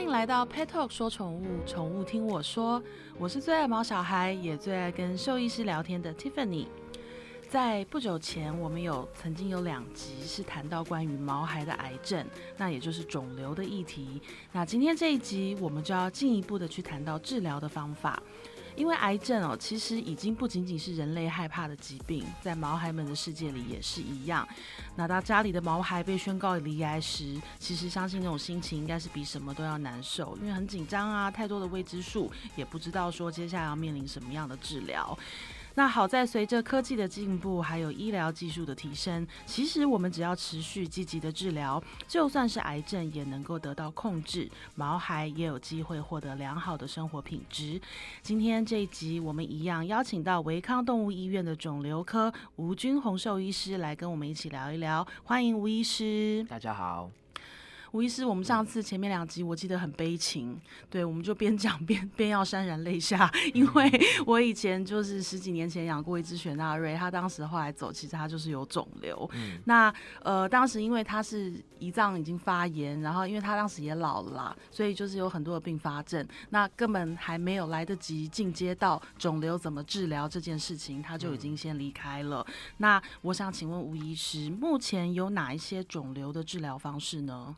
欢迎来到 Pet Talk 说宠物，宠物听我说。我是最爱毛小孩，也最爱跟兽医师聊天的 Tiffany。在不久前，我们有曾经有两集是谈到关于毛孩的癌症，那也就是肿瘤的议题。那今天这一集，我们就要进一步的去谈到治疗的方法。因为癌症哦，其实已经不仅仅是人类害怕的疾病，在毛孩们的世界里也是一样。那当家里的毛孩被宣告离癌时，其实相信那种心情应该是比什么都要难受，因为很紧张啊，太多的未知数，也不知道说接下来要面临什么样的治疗。那好在随着科技的进步，还有医疗技术的提升，其实我们只要持续积极的治疗，就算是癌症也能够得到控制，毛孩也有机会获得良好的生活品质。今天这一集，我们一样邀请到维康动物医院的肿瘤科吴军宏兽医师来跟我们一起聊一聊，欢迎吴医师。大家好。吴医师，我们上次前面两集我记得很悲情，对，我们就边讲边边要潸然泪下，因为我以前就是十几年前养过一只雪纳瑞，它当时后来走，其实它就是有肿瘤。那呃，当时因为它是胰脏已经发炎，然后因为它当时也老了啦，所以就是有很多的并发症，那根本还没有来得及进阶到肿瘤怎么治疗这件事情，它就已经先离开了。那我想请问吴医师，目前有哪一些肿瘤的治疗方式呢？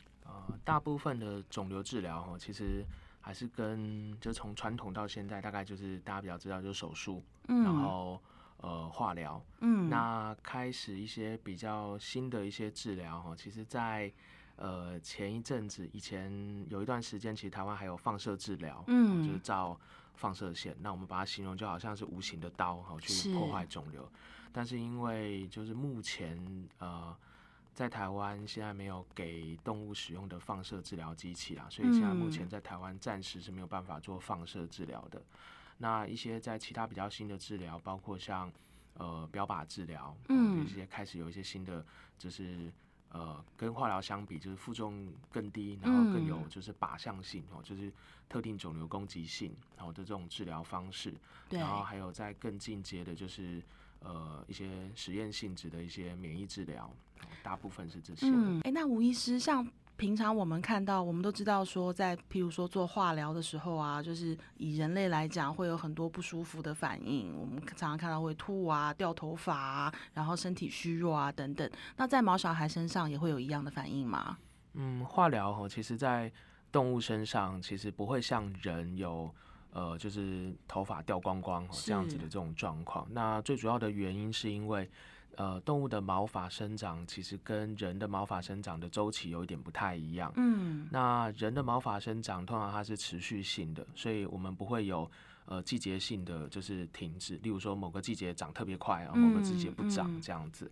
大部分的肿瘤治疗哈，其实还是跟就从传统到现在，大概就是大家比较知道就是手术，然后呃化疗，嗯，那开始一些比较新的一些治疗哈，其实，在呃前一阵子以前有一段时间，其实台湾还有放射治疗，嗯，就是照放射线，那我们把它形容就好像是无形的刀哈，去破坏肿瘤，但是因为就是目前呃。在台湾现在没有给动物使用的放射治疗机器啦，所以现在目前在台湾暂时是没有办法做放射治疗的。那一些在其他比较新的治疗，包括像呃标靶治疗，嗯，一些开始有一些新的，就是呃跟化疗相比，就是负重更低，然后更有就是靶向性哦，就是特定肿瘤攻击性，然后的这种治疗方式。然后还有在更进阶的，就是呃一些实验性质的一些免疫治疗。大部分是这些。嗯，哎，那吴医师，像平常我们看到，我们都知道说，在譬如说做化疗的时候啊，就是以人类来讲，会有很多不舒服的反应。我们常常看到会吐啊、掉头发啊，然后身体虚弱啊等等。那在毛小孩身上也会有一样的反应吗？嗯，化疗哈，其实在动物身上其实不会像人有呃，就是头发掉光光这样子的这种状况。那最主要的原因是因为。呃，动物的毛发生长其实跟人的毛发生长的周期有一点不太一样。嗯，那人的毛发生长通常它是持续性的，所以我们不会有呃季节性的就是停止。例如说某个季节长特别快，然后某个季节不长这样子。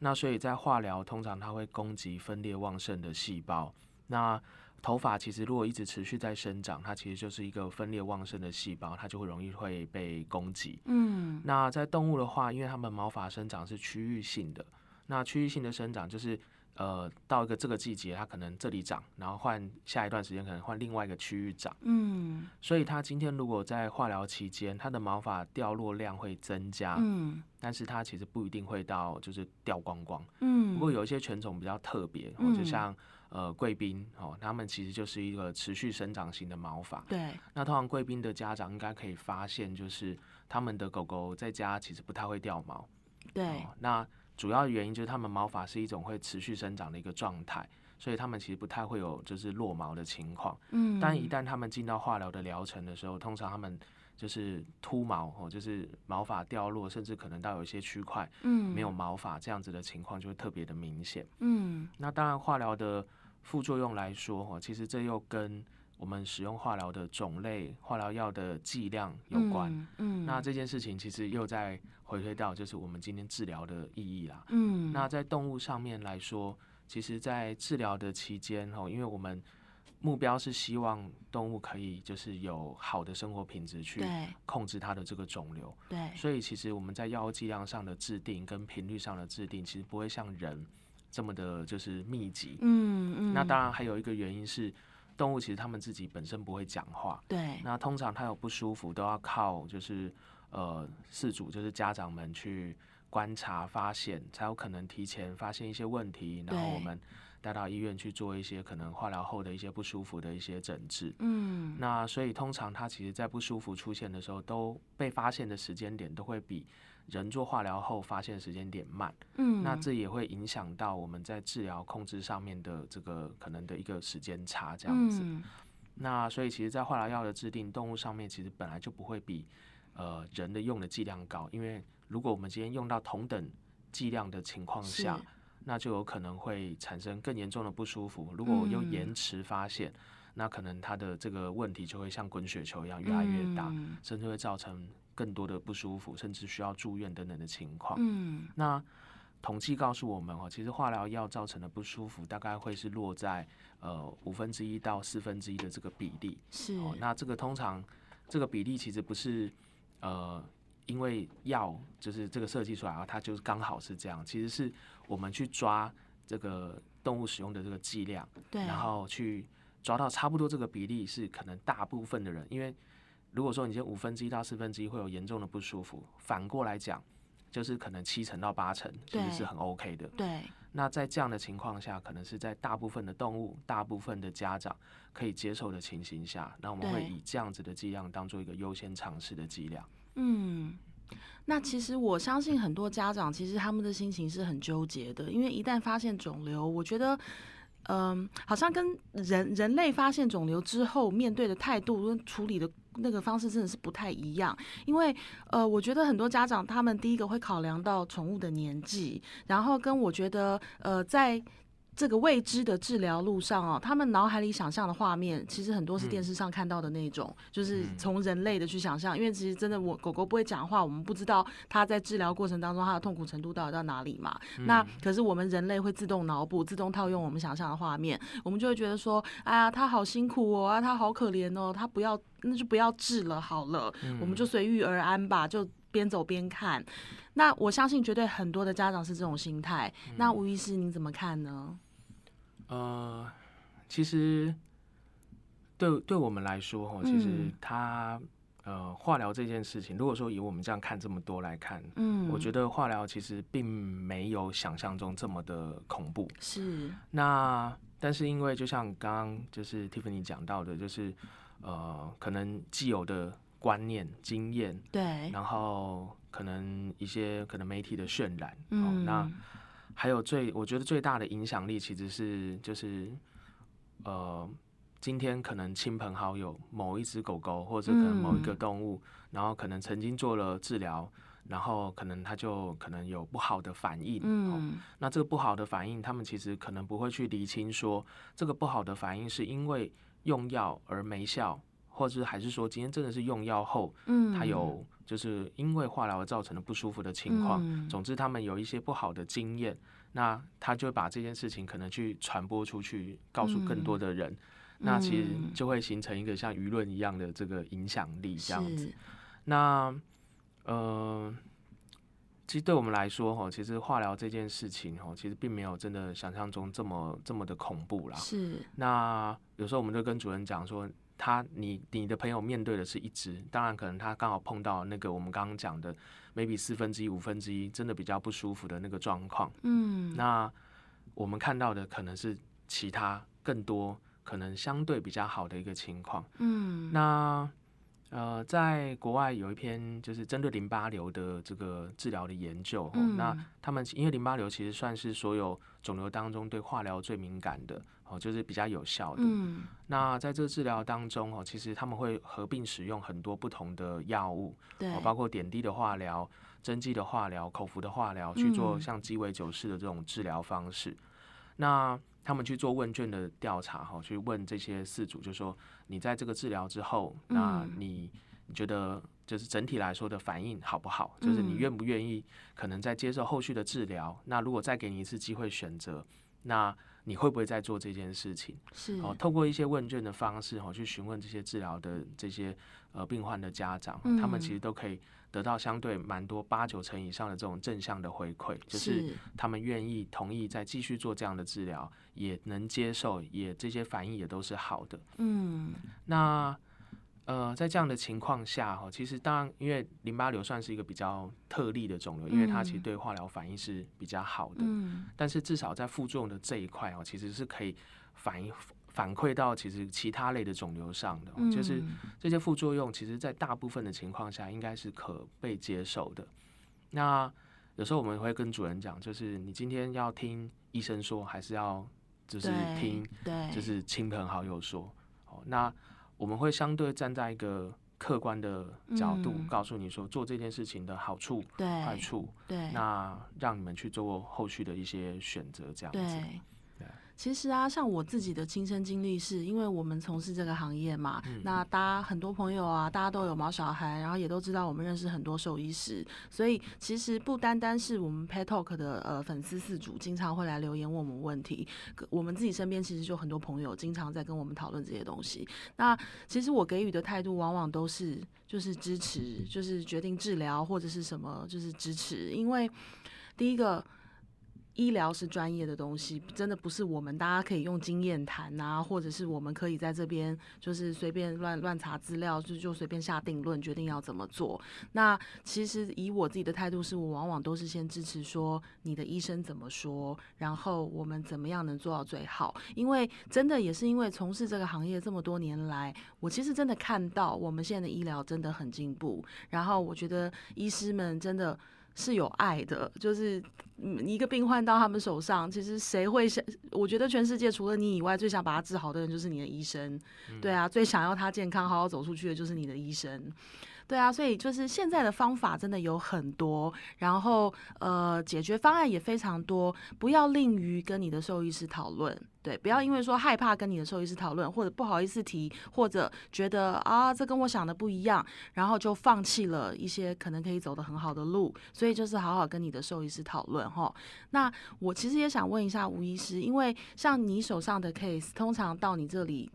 那所以在化疗通常它会攻击分裂旺盛的细胞。那头发其实如果一直持续在生长，它其实就是一个分裂旺盛的细胞，它就会容易会被攻击。嗯，那在动物的话，因为它们毛发生长是区域性的，那区域性的生长就是呃到一个这个季节，它可能这里长，然后换下一段时间可能换另外一个区域长。嗯，所以它今天如果在化疗期间，它的毛发掉落量会增加。嗯，但是它其实不一定会到就是掉光光。嗯，不过有一些犬种比较特别，或者像。呃，贵宾哦，他们其实就是一个持续生长型的毛发。对。那通常贵宾的家长应该可以发现，就是他们的狗狗在家其实不太会掉毛。对。那主要原因就是他们毛发是一种会持续生长的一个状态，所以他们其实不太会有就是落毛的情况。嗯。但一旦他们进到化疗的疗程的时候，通常他们就是秃毛哦，就是毛发掉落，甚至可能到有一些区块嗯没有毛发这样子的情况就会特别的明显。嗯。那当然化疗的。副作用来说，哈，其实这又跟我们使用化疗的种类、化疗药的剂量有关。嗯，那这件事情其实又在回推到，就是我们今天治疗的意义啦。嗯，那在动物上面来说，其实，在治疗的期间，哈，因为我们目标是希望动物可以就是有好的生活品质，去控制它的这个肿瘤。对，所以其实我们在药物剂量上的制定跟频率上的制定，其实不会像人。这么的就是密集，嗯嗯，那当然还有一个原因是，动物其实它们自己本身不会讲话，对，那通常它有不舒服都要靠就是呃饲主就是家长们去观察发现，才有可能提前发现一些问题，然后我们带到医院去做一些可能化疗后的一些不舒服的一些诊治。嗯，那所以通常它其实在不舒服出现的时候，都被发现的时间点都会比人做化疗后发现时间点慢。嗯，那这也会影响到我们在治疗控制上面的这个可能的一个时间差这样子。嗯那所以其实，在化疗药的制定，动物上面其实本来就不会比呃人的用的剂量高，因为如果我们今天用到同等剂量的情况下，那就有可能会产生更严重的不舒服。如果我又嗯延迟发现，那可能它的这个问题就会像滚雪球一样越来越大，嗯甚至会造成更多的不舒服，甚至需要住院等等的情况。嗯那统计告诉我们哦，其实化疗药造成的不舒服大概会是落在呃五分之一到四分之一的这个比例。是哦，那这个通常这个比例其实不是呃，因为药就是这个设计出来啊，它就是刚好是这样，其实是我们去抓这个动物使用的这个剂量，对，然后去抓到差不多这个比例是可能大部分的人，因为如果说你先五分之一到四分之一会有严重的不舒服，反过来讲。就是可能七成到八成，其实对是很 OK 的。对那在这样的情况下，可能是在大部分的动物、大部分的家长可以接受的情形下，那我们会以这样子的剂量当做一个优先尝试的剂量。嗯。那其实我相信很多家长，其实他们的心情是很纠结的，因为一旦发现肿瘤，我觉得，嗯、好像跟人人类发现肿瘤之后面对的态度跟处理的那个方式真的是不太一样。因为呃，我觉得很多家长他们第一个会考量到宠物的年纪，然后跟我觉得呃在。这个未知的治疗路上哦，他们脑海里想象的画面，其实很多是电视上看到的那种，就是嗯。从人类的去想象。因为其实真的，我狗狗不会讲话，我们不知道它在治疗过程当中它的痛苦程度到底到哪里嘛。那可是我们人类会自动脑补、自动套用我们想象的画面，我们就会觉得说，哎呀，它好辛苦哦，啊，它好可怜哦，它不要，那就不要治了好了，我们就随遇而安吧，就边走边看。那我相信绝对很多的家长是这种心态。那吴医师您怎么看呢？呃，其实对对我们来说，哈，其实嗯呃化疗这件事情，如果说以我们这样看这么多来看，嗯，我觉得化疗其实并没有想象中这么的恐怖。是，那但是因为就像刚刚就是 Tiffany 讲到的，就是呃，可能既有的观念、经验，对，然后可能一些可能媒体的渲染，哦，嗯，那还有最我觉得最大的影响力其实是就是呃，今天可能亲朋好友某一只狗狗或者可能某一个嗯动物，然后可能曾经做了治疗。然后可能它就可能有不好的反应，哦，嗯，那这个不好的反应，他们其实可能不会去厘清说，这个不好的反应是因为用药而没效，或者还是说今天真的是用药后，嗯，他有就是因为化疗而造成的不舒服的情况。嗯总之，他们有一些不好的经验，那他就把这件事情可能去传播出去，告诉更多的人。那其实嗯就会形成一个像舆论一样的这个影响力，这样子。那呃，其实对我们来说，哈，其实化疗这件事情，哈，其实并没有真的想象中这么这么的恐怖啦。是，那有时候我们就跟主任讲说，他你你的朋友面对的是一只，当然可能他刚好碰到那个我们刚刚讲的 maybe 四分之一、五分之一，真的比较不舒服的那个状况。嗯，那我们看到的可能是其他更多可能相对比较好的一个情况。嗯，那呃，在国外有一篇就是针对淋巴瘤的这个治疗的研究，那他们因为淋巴瘤其实算是所有肿瘤当中对化疗最敏感的，哦，就是比较有效的。嗯，那在这个治疗当中，哦，其实他们会合并使用很多不同的药物，对哦，，包括点滴的化疗、针剂的化疗、口服的化疗，去做嗯像鸡尾酒式的这种治疗方式。那他们去做问卷的调查，哈，去问这些事主，就说你在这个治疗之后，那嗯你你觉得就是整体来说的反应好不好？就是你嗯愿不愿意可能在接受后续的治疗？那如果再给你一次机会选择，那你会不会再做这件事情？是，哦，透过一些问卷的方式，哦，去询问这些治疗的这些呃病患的家长，他们其嗯实都可以得到相对蛮多八九成以上的这种正向的回馈，就是是，他们愿意同意再继续做这样的治疗，也能接受，也这些反应也都是好的。嗯，那呃，在这样的情况下哈，其实当然，因为淋巴瘤算是一个比较特例的肿瘤，因为它其实对化疗反应是比较好的。嗯。但是至少在副作用的这一块哦，其实是可以反映反馈到其实其他类的肿瘤上的，就是这些副作用，其实在大部分的情况下应该是可被接受的。那有时候我们会跟主人讲，就是你今天要听医生说，还是要就是听，就是亲朋好友说。哦，那。我们会相对站在一个客观的角度，告诉你说做这件事情的好处、坏处，对，那让你们去做后续的一些选择，这样子。其实啊，像我自己的亲身经历是，因为我们从事这个行业嘛，那大家很多朋友啊，大家都有毛小孩，然后也都知道我们认识很多兽医师，所以其实不单单是我们 Pet Talk 的呃粉丝四主经常会来留言问我们问题，我们自己身边其实就很多朋友经常在跟我们讨论这些东西。那其实我给予的态度往往都是就是支持，就是决定治疗或者是什么就是支持，因为第一个。医疗是专业的东西，真的不是我们大家可以用经验谈啊，或者是我们可以在这边就是随便乱乱查资料，就就随便下定论，决定要怎么做。那其实以我自己的态度，是我往往都是先支持说你的医生怎么说，然后我们怎么样能做到最好。因为真的也是因为从事这个行业这么多年来，我其实真的看到我们现在的医疗真的很进步，然后我觉得医师们真的。是有爱的，就是一个病患到他们手上，其实谁会想？我觉得全世界除了你以外，最想把他治好的人就是你的医生。对啊，最想要他健康、好好走出去的就是你的医生。对啊，所以就是现在的方法真的有很多，然后呃，解决方案也非常多。不要吝于跟你的兽医师讨论，对，不要因为说害怕跟你的兽医师讨论，或者不好意思提，或者觉得啊这跟我想的不一样，然后就放弃了一些可能可以走得很好的路。所以就是好好跟你的兽医师讨论哈。那我其实也想问一下吴医师，因为像你手上的 case，通常到你这里。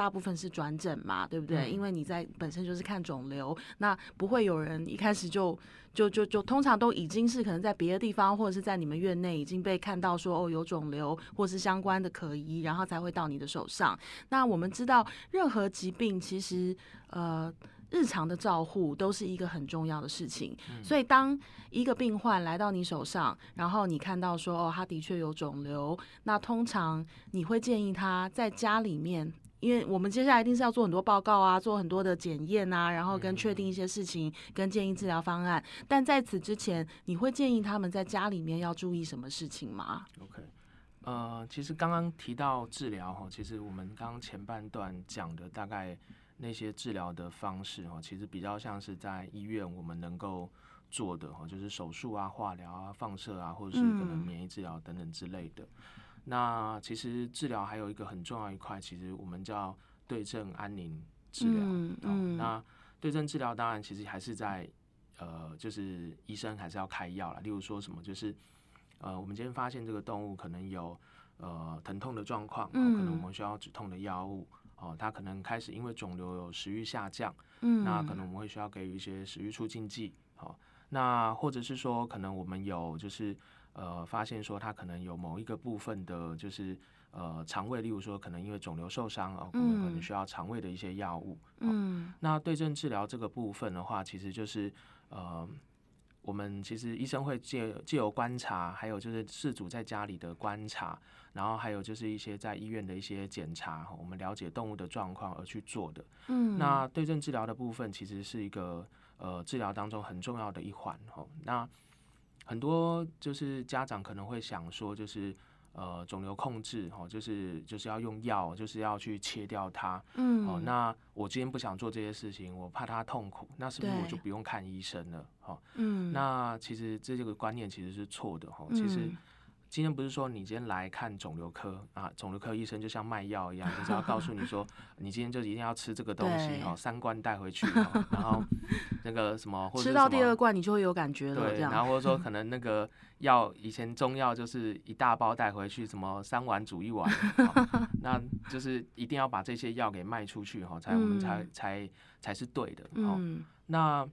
大部分是转诊嘛，对不对？因为你在本身就是看肿瘤，那不会有人一开始就就就就通常都已经是可能在别的地方或者是在你们院内已经被看到说哦有肿瘤或是相关的可疑，然后才会到你的手上。那我们知道，任何疾病其实呃日常的照护都是一个很重要的事情。所以当一个病患来到你手上，然后你看到说哦他的确有肿瘤，那通常你会建议他在家里面。因为我们接下来一定是要做很多报告啊，做很多的检验啊，然后跟确定一些事情，跟建议治疗方案。但在此之前，你会建议他们在家里面要注意什么事情吗？OK，呃，其实刚刚提到治疗哈，其实我们刚刚前半段讲的大概那些治疗的方式哈，其实比较像是在医院我们能够做的哈，就是手术啊、化疗啊、放射啊，或者是可能免疫治疗等等之类的。那其实治疗还有一个很重要一块，其实我们叫对症安宁治疗。嗯嗯。那对症治疗当然其实还是在呃，就是医生还是要开药了。例如说什么，就是呃，我们今天发现这个动物可能有呃疼痛的状况，可能我们需要止痛的药物。哦，它可能开始因为肿瘤有食欲下降，嗯，那可能我们会需要给予一些食欲促进剂。好，那或者是说可能我们有就是。呃，发现说他可能有某一个部分的，就是呃肠胃，例如说可能因为肿瘤受伤啊，可能可能需要肠胃的一些药物。嗯，那对症治疗这个部分的话，其实就是呃，我们其实医生会借借由观察，还有就是事主在家里的观察，然后还有就是一些在医院的一些检查，我们了解动物的状况而去做的。嗯，那对症治疗的部分其实是一个呃治疗当中很重要的一环。吼，那。很多就是家长可能会想说，就是呃肿瘤控制哦，就是就是要用药，就是要去切掉它。嗯，哦，那我今天不想做这些事情，我怕他痛苦，那是不是我就不用看医生了？哈，嗯，那其实这这个观念其实是错的哈，其实。今天不是说你今天来看肿瘤科啊，肿瘤科医生就像卖药一样，就是要告诉你说，你今天就一定要吃这个东西哦，三罐带回去，然后 那个什么，或者吃到第二罐你就会有感觉了，对，然后或者说可能那个药以前中药就是一大包带回去，什么三碗煮一碗，那就是一定要把这些药给卖出去哈，才我们才才才是对的哦。那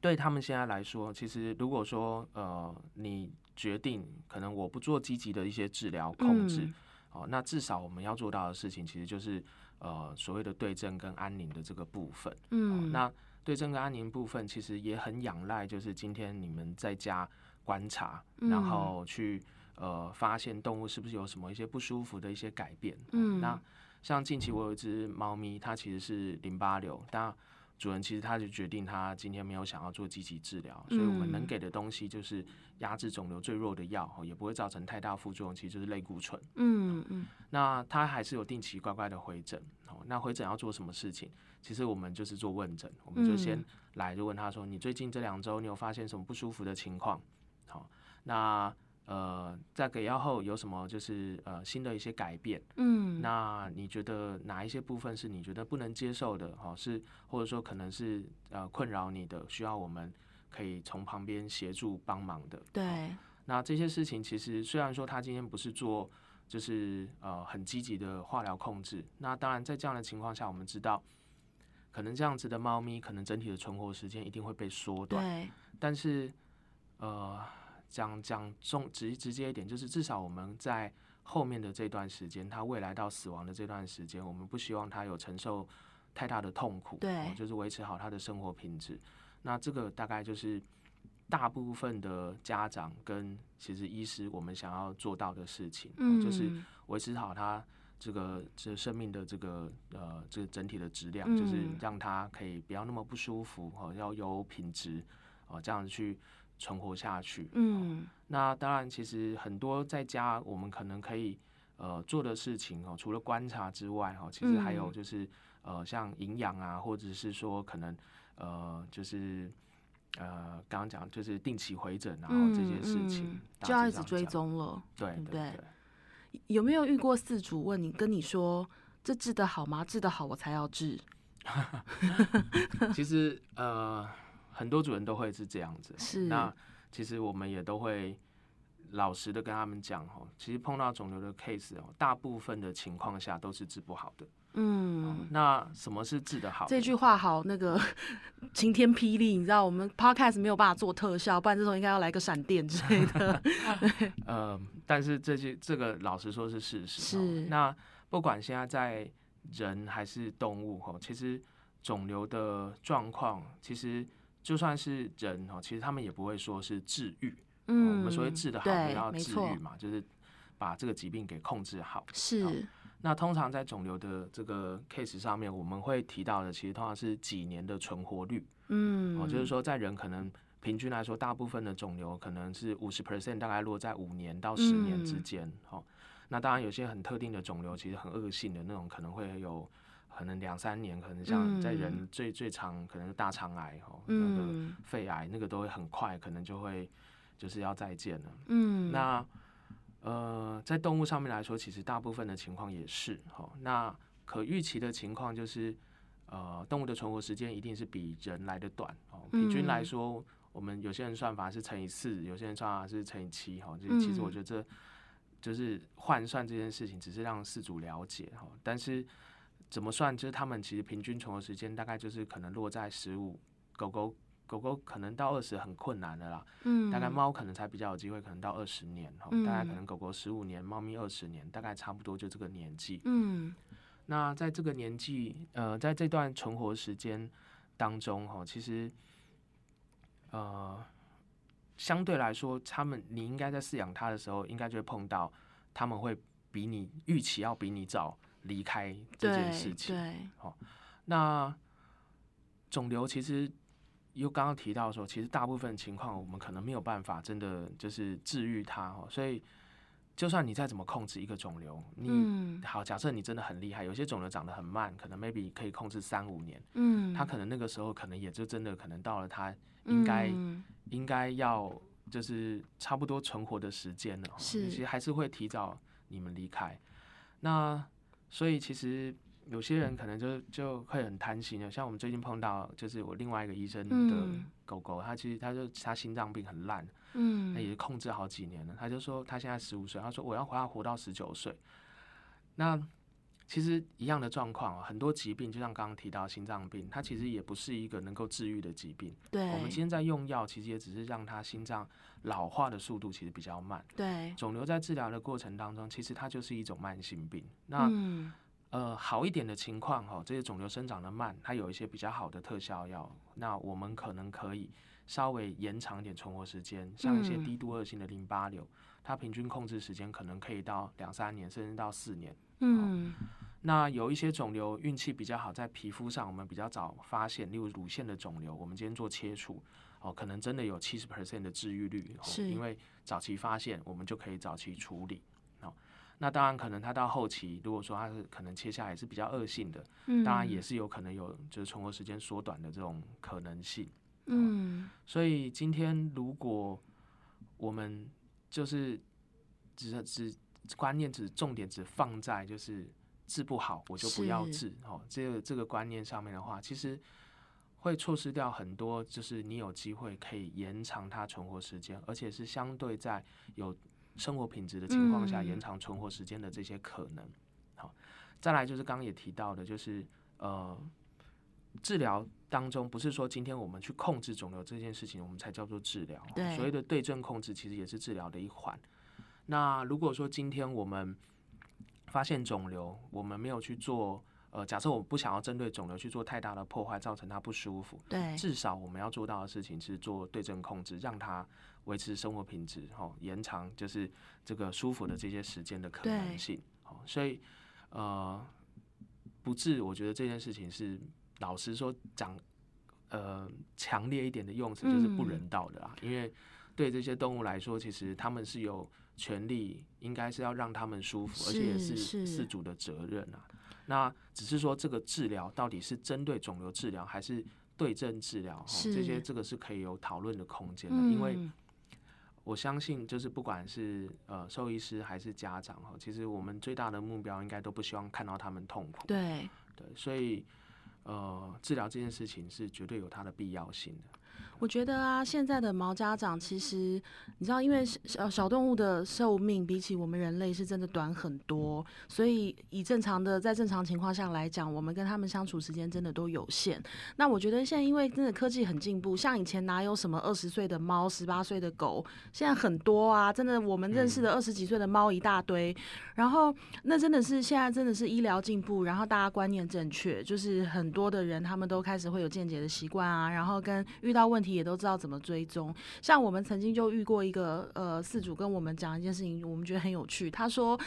对他们现在来说，其实如果说呃你。决定可能我不做积极的一些治疗控制，哦，那至少我们要做到的事情，其实就是呃所谓的对症跟安宁的这个部分。嗯，那对症跟安宁部分，其实也很仰赖，就是今天你们在家观察，然后去呃发现动物是不是有什么一些不舒服的一些改变。嗯，那像近期我有一只猫咪，它其实是淋巴瘤，但主人其实他就决定他今天没有想要做积极治疗，所以我们能给的东西就是压制肿瘤最弱的药，也不会造成太大副作用，其实就是类固醇。嗯嗯，那他还是有定期乖乖的回诊。哦，那回诊要做什么事情？其实我们就是做问诊，我们就先来就问他说：“你最近这两周你有发现什么不舒服的情况？”好，那。呃，在给药后有什么就是呃新的一些改变？嗯，那你觉得哪一些部分是你觉得不能接受的？哈，是或者说可能是呃困扰你的，需要我们可以从旁边协助帮忙的？对。那这些事情其实虽然说他今天不是做就是呃很积极的化疗控制，那当然在这样的情况下，我们知道可能这样子的猫咪可能整体的存活时间一定会被缩短。对。但是呃。讲讲中直直接一点，就是至少我们在后面的这段时间，他未来到死亡的这段时间，我们不希望他有承受太大的痛苦，对，就是维持好他的生活品质。那这个大概就是大部分的家长跟其实医师我们想要做到的事情，嗯，就是维持好他这个这生命的这个呃这个整体的质量，就是让他可以不要那么不舒服哦，要有品质哦，这样去。存活下去。嗯，那当然，其实很多在家我们可能可以呃做的事情哦，除了观察之外哈，其实还有就是呃像营养啊，或者是说可能呃就是呃刚刚讲就是定期回诊，然后这些事情就要一直追踪了，对对对。有没有遇过饲主问你跟你说这治得好吗？治得好我才要治。其实呃。很多主人都会是这样子，是那其实我们也都会老实的跟他们讲哦，其实碰到肿瘤的 case 哦，大部分的情况下都是治不好的。嗯，那什么是治得好？这句话好那个 晴天霹雳，你知道我们 podcast 没有办法做特效，不然这时候应该要来个闪电之类的。呃，但是这些这个老实说是事实。是那不管现在在人还是动物哈，其实肿瘤的状况其实。就算是人哦，其实他们也不会说是治愈。嗯，我们所谓治的好，要治愈嘛，就是把这个疾病给控制好。是。那通常在肿瘤的这个 case 上面，我们会提到的，其实通常是几年的存活率。嗯。哦，就是说在人可能平均来说，大部分的肿瘤可能是五十 percent，大概落在五年到十年之间。哦，那当然有些很特定的肿瘤，其实很恶性的那种，可能会有。可能两三年，可能像在人最最长，可能是大肠癌哦，那个肺癌，那个都会很快，可能就会就是要再见了。嗯，那呃，在动物上面来说，其实大部分的情况也是哦。那可预期的情况就是，呃，动物的存活时间一定是比人来的短哦。平均来说，我们有些人算法是乘以四，有些人算法是乘以七哈。就其实我觉得这就是换算这件事情，只是让饲主了解哈，但是。怎么算？就是他们其实平均存活时间大概就是可能落在十五，狗狗狗狗可能到二十很困难的啦。嗯，大概猫可能才比较有机会，可能到二十年哈。大概可能狗狗十五年，猫咪二十年，大概差不多就这个年纪。嗯，那在这个年纪，呃，在这段存活时间当中哈，其实呃相对来说，他们你应该在饲养它的时候，应该就会碰到他们会比你预期要比你早。离开这件事情，对，好，那肿瘤其实又刚刚提到说，其实大部分情况我们可能没有办法真的就是治愈它哦，所以就算你再怎么控制一个肿瘤，你好，假设你真的很厉害，有些肿瘤长得很慢，可能 maybe 可以控制三五年，嗯，他可能那个时候可能也就真的可能到了他应该应该要就是差不多存活的时间了，是，其实还是会提早你们离开，那。所以其实有些人可能就就会很贪心的，像我们最近碰到，就是我另外一个医生的狗狗，他其实他就他心脏病很烂，嗯，他也是控制好几年了。他就说他现在十五岁，他说我要活要活到十九岁。那其实一样的状况啊，很多疾病，就像刚刚提到心脏病，它其实也不是一个能够治愈的疾病。对，我们今天在用药，其实也只是让它心脏老化的速度其实比较慢。对，肿瘤在治疗的过程当中，其实它就是一种慢性病。那呃，好一点的情况哈，这些肿瘤生长的慢，它有一些比较好的特效药，那我们可能可以稍微延长一点存活时间，像一些低度恶性的淋巴瘤，它平均控制时间可能可以到两三年，甚至到四年。嗯，那有一些肿瘤运气比较好，在皮肤上我们比较早发现，例如乳腺的肿瘤，我们今天做切除，哦，可能真的有七十 percent 的治愈率，是因为早期发现，我们就可以早期处理。哦，那当然可能它到后期，如果说它是可能切下来是比较恶性的，嗯，当然也是有可能有就是存活时间缩短的这种可能性。嗯，所以今天如果我们就是只只。观念只重点只放在就是治不好我就不要治哦，这个这个观念上面的话，其实会错失掉很多，就是你有机会可以延长它存活时间，而且是相对在有生活品质的情况下延长存活时间的这些可能。好，再来就是刚刚也提到的，就是呃，治疗当中不是说今天我们去控制肿瘤这件事情，我们才叫做治疗。所谓的对症控制，其实也是治疗的一环。那如果说今天我们发现肿瘤，我们没有去做，呃，假设我不想要针对肿瘤去做太大的破坏，造成它不舒服，对，至少我们要做到的事情是做对症控制，让它维持生活品质，哈，延长就是这个舒服的这些时间的可能性，好，所以呃，不治，我觉得这件事情是老实说讲，呃，强烈一点的用词就是不人道的啊，因为对这些动物来说，其实他们是有。权利应该是要让他们舒服，而且也是事主的责任啊。那只是说这个治疗到底是针对肿瘤治疗还是对症治疗，这些这个是可以有讨论的空间的。因为我相信，就是不管是呃兽医师还是家长哈，其实我们最大的目标应该都不希望看到他们痛苦。对对，所以呃治疗这件事情是绝对有它的必要性的。我觉得啊，现在的毛家长其实，你知道，因为小小动物的寿命比起我们人类是真的短很多，所以以正常的在正常情况下来讲，我们跟他们相处时间真的都有限。那我觉得现在因为真的科技很进步，像以前哪有什么二十岁的猫、十八岁的狗，现在很多啊，真的我们认识的二十几岁的猫一大堆。然后那真的是现在真的是医疗进步，然后大家观念正确，就是很多的人他们都开始会有健检的习惯啊，然后跟遇到问题。也都知道怎么追踪，像我们曾经就遇过一个呃事主跟我们讲一件事情，我们觉得很有趣。他说。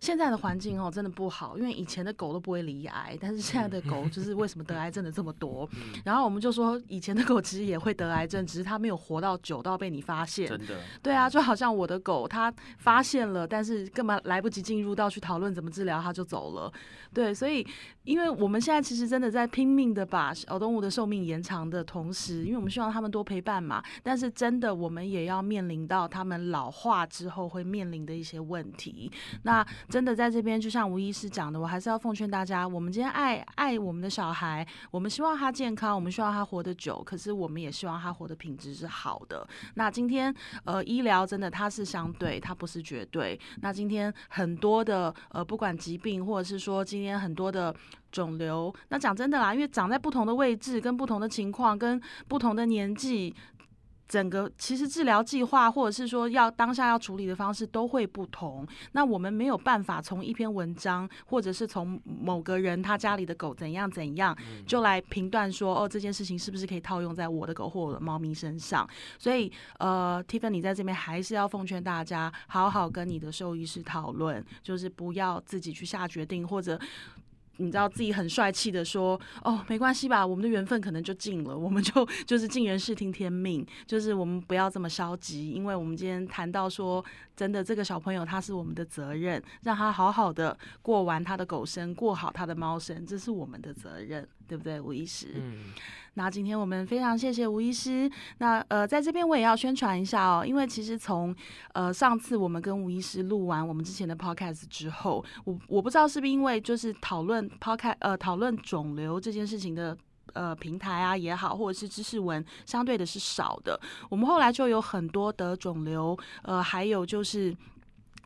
现在的环境哦，真的不好，因为以前的狗都不会离癌，但是现在的狗就是为什么得癌症的这么多？然后我们就说，以前的狗其实也会得癌症，只是它没有活到久到被你发现。真的？对啊，就好像我的狗，它发现了，但是根本来不及进入到去讨论怎么治疗，它就走了。对，所以因为我们现在其实真的在拼命的把小动物的寿命延长的同时，因为我们希望它们多陪伴嘛，但是真的我们也要面临到它们老化之后会面临的一些问题。那真的在这边，就像吴医师讲的，我还是要奉劝大家：我们今天爱爱我们的小孩，我们希望他健康，我们希望他活得久，可是我们也希望他活的品质是好的。那今天，呃，医疗真的它是相对，它不是绝对。那今天很多的呃，不管疾病，或者是说今天很多的肿瘤，那讲真的啦，因为长在不同的位置，跟不同的情况，跟不同的年纪。整个其实治疗计划，或者是说要当下要处理的方式都会不同。那我们没有办法从一篇文章，或者是从某个人他家里的狗怎样怎样，就来评断说哦这件事情是不是可以套用在我的狗或我的猫咪身上。所以呃，Tiffany 在这边还是要奉劝大家，好好跟你的兽医师讨论，就是不要自己去下决定或者。你知道自己很帅气的说，哦，没关系吧，我们的缘分可能就尽了，我们就就是尽人事听天命，就是我们不要这么消极，因为我们今天谈到说，真的这个小朋友他是我们的责任，让他好好的过完他的狗生，过好他的猫生，这是我们的责任，对不对，吴医师？嗯。那今天我们非常谢谢吴医师。那呃，在这边我也要宣传一下哦，因为其实从呃上次我们跟吴医师录完我们之前的 podcast 之后，我我不知道是不是因为就是讨论 podcast 呃讨论肿瘤这件事情的呃平台啊也好，或者是知识文相对的是少的，我们后来就有很多得肿瘤呃，还有就是。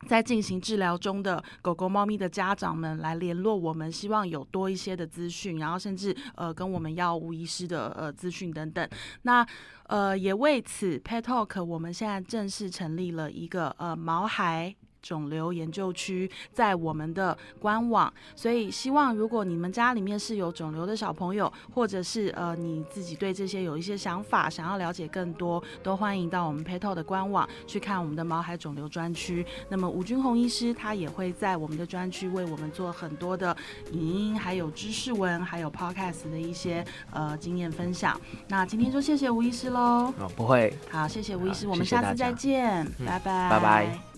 在进行治疗中的狗狗、猫咪的家长们来联络我们，希望有多一些的资讯，然后甚至呃跟我们要吴医师的呃资讯等等。那呃也为此，Pet Talk 我们现在正式成立了一个呃毛孩。肿瘤研究区在我们的官网，所以希望如果你们家里面是有肿瘤的小朋友，或者是呃你自己对这些有一些想法，想要了解更多，都欢迎到我们 Petal 的官网去看我们的毛海肿瘤专区。那么吴君红医师他也会在我们的专区为我们做很多的影音，还有知识文，还有 Podcast 的一些呃经验分享。那今天就谢谢吴医师喽。哦，不会。好，谢谢吴医师，我们下次再见，拜拜，拜拜。